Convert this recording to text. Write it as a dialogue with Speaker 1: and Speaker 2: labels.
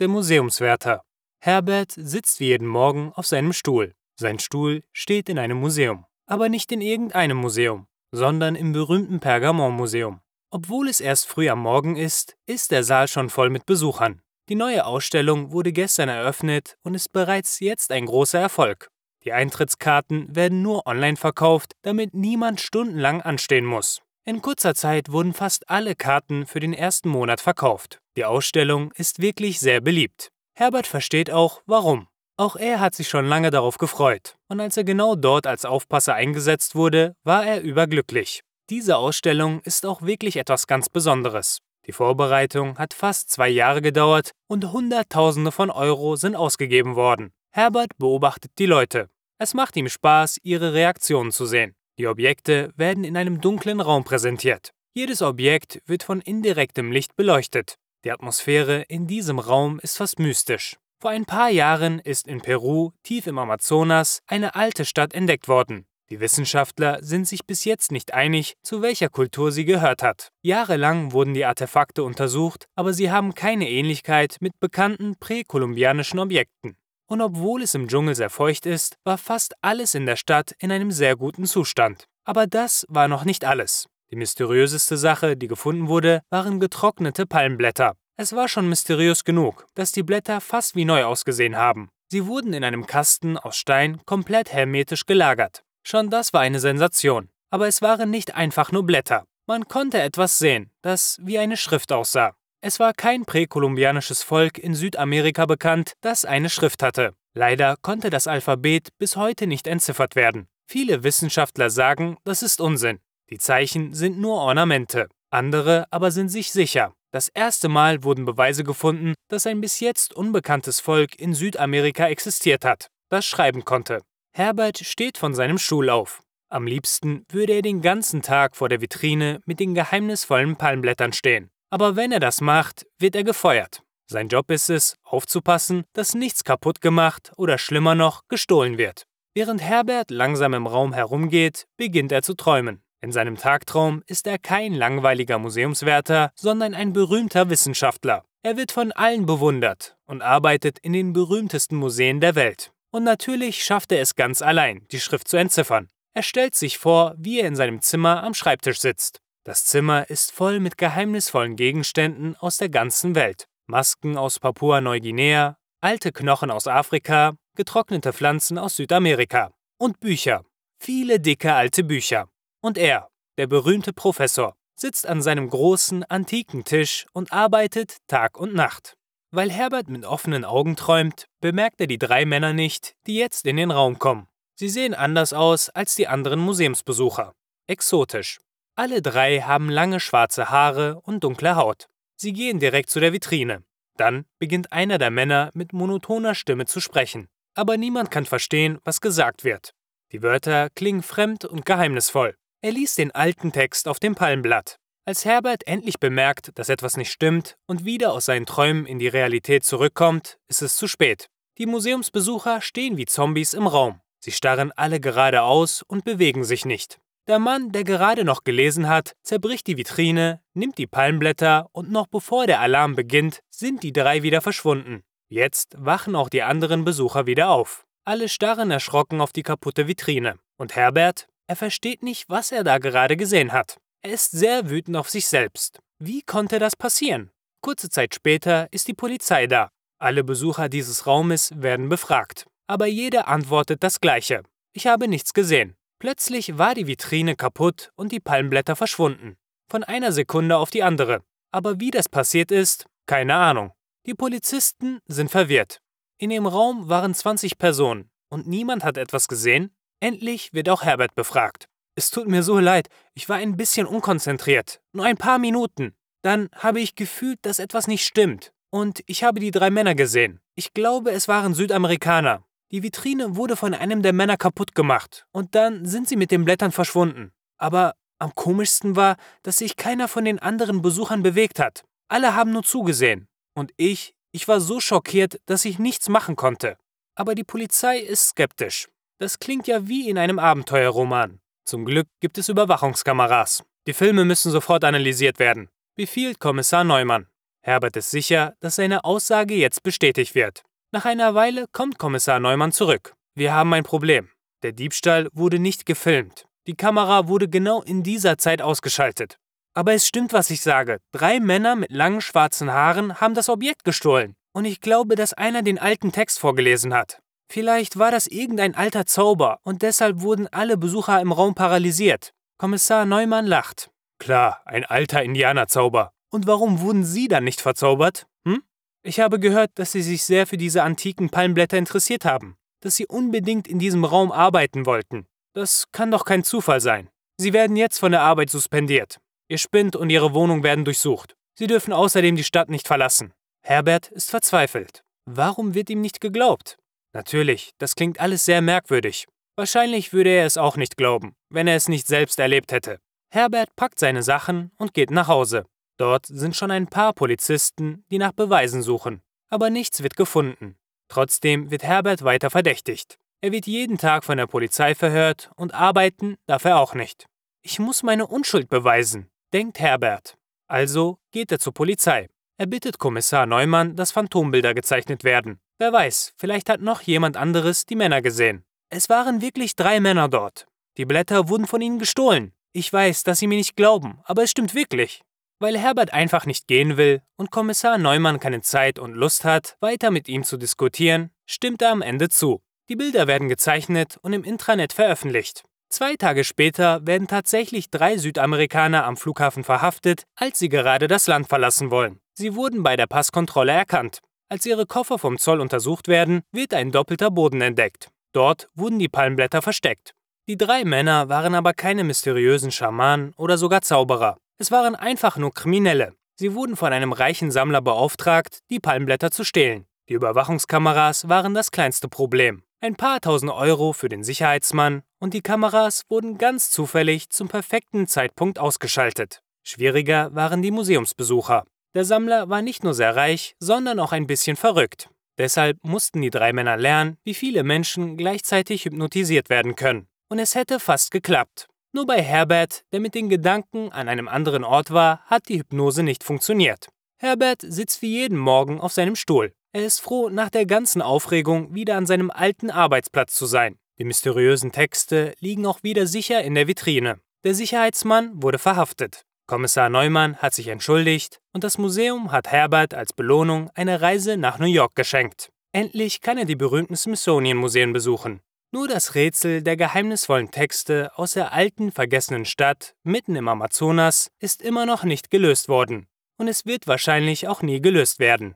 Speaker 1: Der Museumswärter. Herbert sitzt wie jeden Morgen auf seinem Stuhl. Sein Stuhl steht in einem Museum. Aber nicht in irgendeinem Museum, sondern im berühmten Pergamonmuseum. Obwohl es erst früh am Morgen ist, ist der Saal schon voll mit Besuchern. Die neue Ausstellung wurde gestern eröffnet und ist bereits jetzt ein großer Erfolg. Die Eintrittskarten werden nur online verkauft, damit niemand stundenlang anstehen muss. In kurzer Zeit wurden fast alle Karten für den ersten Monat verkauft. Die Ausstellung ist wirklich sehr beliebt. Herbert versteht auch, warum. Auch er hat sich schon lange darauf gefreut. Und als er genau dort als Aufpasser eingesetzt wurde, war er überglücklich. Diese Ausstellung ist auch wirklich etwas ganz Besonderes. Die Vorbereitung hat fast zwei Jahre gedauert und Hunderttausende von Euro sind ausgegeben worden. Herbert beobachtet die Leute. Es macht ihm Spaß, ihre Reaktionen zu sehen. Die Objekte werden in einem dunklen Raum präsentiert. Jedes Objekt wird von indirektem Licht beleuchtet. Die Atmosphäre in diesem Raum ist fast mystisch. Vor ein paar Jahren ist in Peru, tief im Amazonas, eine alte Stadt entdeckt worden. Die Wissenschaftler sind sich bis jetzt nicht einig, zu welcher Kultur sie gehört hat. Jahrelang wurden die Artefakte untersucht, aber sie haben keine Ähnlichkeit mit bekannten präkolumbianischen Objekten. Und obwohl es im Dschungel sehr feucht ist, war fast alles in der Stadt in einem sehr guten Zustand. Aber das war noch nicht alles. Die mysteriöseste Sache, die gefunden wurde, waren getrocknete Palmblätter. Es war schon mysteriös genug, dass die Blätter fast wie neu ausgesehen haben. Sie wurden in einem Kasten aus Stein komplett hermetisch gelagert. Schon das war eine Sensation. Aber es waren nicht einfach nur Blätter. Man konnte etwas sehen, das wie eine Schrift aussah. Es war kein präkolumbianisches Volk in Südamerika bekannt, das eine Schrift hatte. Leider konnte das Alphabet bis heute nicht entziffert werden. Viele Wissenschaftler sagen, das ist Unsinn. Die Zeichen sind nur Ornamente. Andere aber sind sich sicher. Das erste Mal wurden Beweise gefunden, dass ein bis jetzt unbekanntes Volk in Südamerika existiert hat, das schreiben konnte. Herbert steht von seinem Stuhl auf. Am liebsten würde er den ganzen Tag vor der Vitrine mit den geheimnisvollen Palmblättern stehen. Aber wenn er das macht, wird er gefeuert. Sein Job ist es, aufzupassen, dass nichts kaputt gemacht oder schlimmer noch gestohlen wird. Während Herbert langsam im Raum herumgeht, beginnt er zu träumen. In seinem Tagtraum ist er kein langweiliger Museumswärter, sondern ein berühmter Wissenschaftler. Er wird von allen bewundert und arbeitet in den berühmtesten Museen der Welt. Und natürlich schafft er es ganz allein, die Schrift zu entziffern. Er stellt sich vor, wie er in seinem Zimmer am Schreibtisch sitzt. Das Zimmer ist voll mit geheimnisvollen Gegenständen aus der ganzen Welt. Masken aus Papua-Neuguinea, alte Knochen aus Afrika, getrocknete Pflanzen aus Südamerika und Bücher. Viele dicke alte Bücher. Und er, der berühmte Professor, sitzt an seinem großen, antiken Tisch und arbeitet Tag und Nacht. Weil Herbert mit offenen Augen träumt, bemerkt er die drei Männer nicht, die jetzt in den Raum kommen. Sie sehen anders aus als die anderen Museumsbesucher. Exotisch. Alle drei haben lange schwarze Haare und dunkle Haut. Sie gehen direkt zu der Vitrine. Dann beginnt einer der Männer mit monotoner Stimme zu sprechen. Aber niemand kann verstehen, was gesagt wird. Die Wörter klingen fremd und geheimnisvoll. Er liest den alten Text auf dem Palmblatt. Als Herbert endlich bemerkt, dass etwas nicht stimmt und wieder aus seinen Träumen in die Realität zurückkommt, ist es zu spät. Die Museumsbesucher stehen wie Zombies im Raum. Sie starren alle geradeaus und bewegen sich nicht. Der Mann, der gerade noch gelesen hat, zerbricht die Vitrine, nimmt die Palmblätter und noch bevor der Alarm beginnt, sind die drei wieder verschwunden. Jetzt wachen auch die anderen Besucher wieder auf. Alle starren erschrocken auf die kaputte Vitrine. Und Herbert? Er versteht nicht, was er da gerade gesehen hat. Er ist sehr wütend auf sich selbst. Wie konnte das passieren? Kurze Zeit später ist die Polizei da. Alle Besucher dieses Raumes werden befragt. Aber jeder antwortet das Gleiche. Ich habe nichts gesehen. Plötzlich war die Vitrine kaputt und die Palmblätter verschwunden. Von einer Sekunde auf die andere. Aber wie das passiert ist, keine Ahnung. Die Polizisten sind verwirrt. In dem Raum waren 20 Personen und niemand hat etwas gesehen. Endlich wird auch Herbert befragt. Es tut mir so leid, ich war ein bisschen unkonzentriert. Nur ein paar Minuten. Dann habe ich gefühlt, dass etwas nicht stimmt. Und ich habe die drei Männer gesehen. Ich glaube, es waren Südamerikaner. Die Vitrine wurde von einem der Männer kaputt gemacht und dann sind sie mit den Blättern verschwunden. Aber am komischsten war, dass sich keiner von den anderen Besuchern bewegt hat. Alle haben nur zugesehen. Und ich, ich war so schockiert, dass ich nichts machen konnte. Aber die Polizei ist skeptisch. Das klingt ja wie in einem Abenteuerroman. Zum Glück gibt es Überwachungskameras. Die Filme müssen sofort analysiert werden. Befiehlt Kommissar Neumann. Herbert ist sicher, dass seine Aussage jetzt bestätigt wird. Nach einer Weile kommt Kommissar Neumann zurück. Wir haben ein Problem. Der Diebstahl wurde nicht gefilmt. Die Kamera wurde genau in dieser Zeit ausgeschaltet. Aber es stimmt, was ich sage. Drei Männer mit langen schwarzen Haaren haben das Objekt gestohlen. Und ich glaube, dass einer den alten Text vorgelesen hat. Vielleicht war das irgendein alter Zauber und deshalb wurden alle Besucher im Raum paralysiert. Kommissar Neumann lacht. Klar, ein alter Indianerzauber. Und warum wurden Sie dann nicht verzaubert? Hm? Ich habe gehört, dass Sie sich sehr für diese antiken Palmblätter interessiert haben, dass Sie unbedingt in diesem Raum arbeiten wollten. Das kann doch kein Zufall sein. Sie werden jetzt von der Arbeit suspendiert. Ihr Spind und Ihre Wohnung werden durchsucht. Sie dürfen außerdem die Stadt nicht verlassen. Herbert ist verzweifelt. Warum wird ihm nicht geglaubt? Natürlich, das klingt alles sehr merkwürdig. Wahrscheinlich würde er es auch nicht glauben, wenn er es nicht selbst erlebt hätte. Herbert packt seine Sachen und geht nach Hause. Dort sind schon ein paar Polizisten, die nach Beweisen suchen. Aber nichts wird gefunden. Trotzdem wird Herbert weiter verdächtigt. Er wird jeden Tag von der Polizei verhört und arbeiten darf er auch nicht. Ich muss meine Unschuld beweisen, denkt Herbert. Also geht er zur Polizei. Er bittet Kommissar Neumann, dass Phantombilder gezeichnet werden. Wer weiß, vielleicht hat noch jemand anderes die Männer gesehen. Es waren wirklich drei Männer dort. Die Blätter wurden von ihnen gestohlen. Ich weiß, dass Sie mir nicht glauben, aber es stimmt wirklich. Weil Herbert einfach nicht gehen will und Kommissar Neumann keine Zeit und Lust hat, weiter mit ihm zu diskutieren, stimmt er am Ende zu. Die Bilder werden gezeichnet und im Intranet veröffentlicht. Zwei Tage später werden tatsächlich drei Südamerikaner am Flughafen verhaftet, als sie gerade das Land verlassen wollen. Sie wurden bei der Passkontrolle erkannt. Als ihre Koffer vom Zoll untersucht werden, wird ein doppelter Boden entdeckt. Dort wurden die Palmblätter versteckt. Die drei Männer waren aber keine mysteriösen Schamanen oder sogar Zauberer. Es waren einfach nur Kriminelle. Sie wurden von einem reichen Sammler beauftragt, die Palmblätter zu stehlen. Die Überwachungskameras waren das kleinste Problem. Ein paar tausend Euro für den Sicherheitsmann und die Kameras wurden ganz zufällig zum perfekten Zeitpunkt ausgeschaltet. Schwieriger waren die Museumsbesucher. Der Sammler war nicht nur sehr reich, sondern auch ein bisschen verrückt. Deshalb mussten die drei Männer lernen, wie viele Menschen gleichzeitig hypnotisiert werden können. Und es hätte fast geklappt. Nur bei Herbert, der mit den Gedanken an einem anderen Ort war, hat die Hypnose nicht funktioniert. Herbert sitzt wie jeden Morgen auf seinem Stuhl. Er ist froh, nach der ganzen Aufregung wieder an seinem alten Arbeitsplatz zu sein. Die mysteriösen Texte liegen auch wieder sicher in der Vitrine. Der Sicherheitsmann wurde verhaftet. Kommissar Neumann hat sich entschuldigt und das Museum hat Herbert als Belohnung eine Reise nach New York geschenkt. Endlich kann er die berühmten Smithsonian-Museen besuchen. Nur das Rätsel der geheimnisvollen Texte aus der alten, vergessenen Stadt mitten im Amazonas ist immer noch nicht gelöst worden. Und es wird wahrscheinlich auch nie gelöst werden.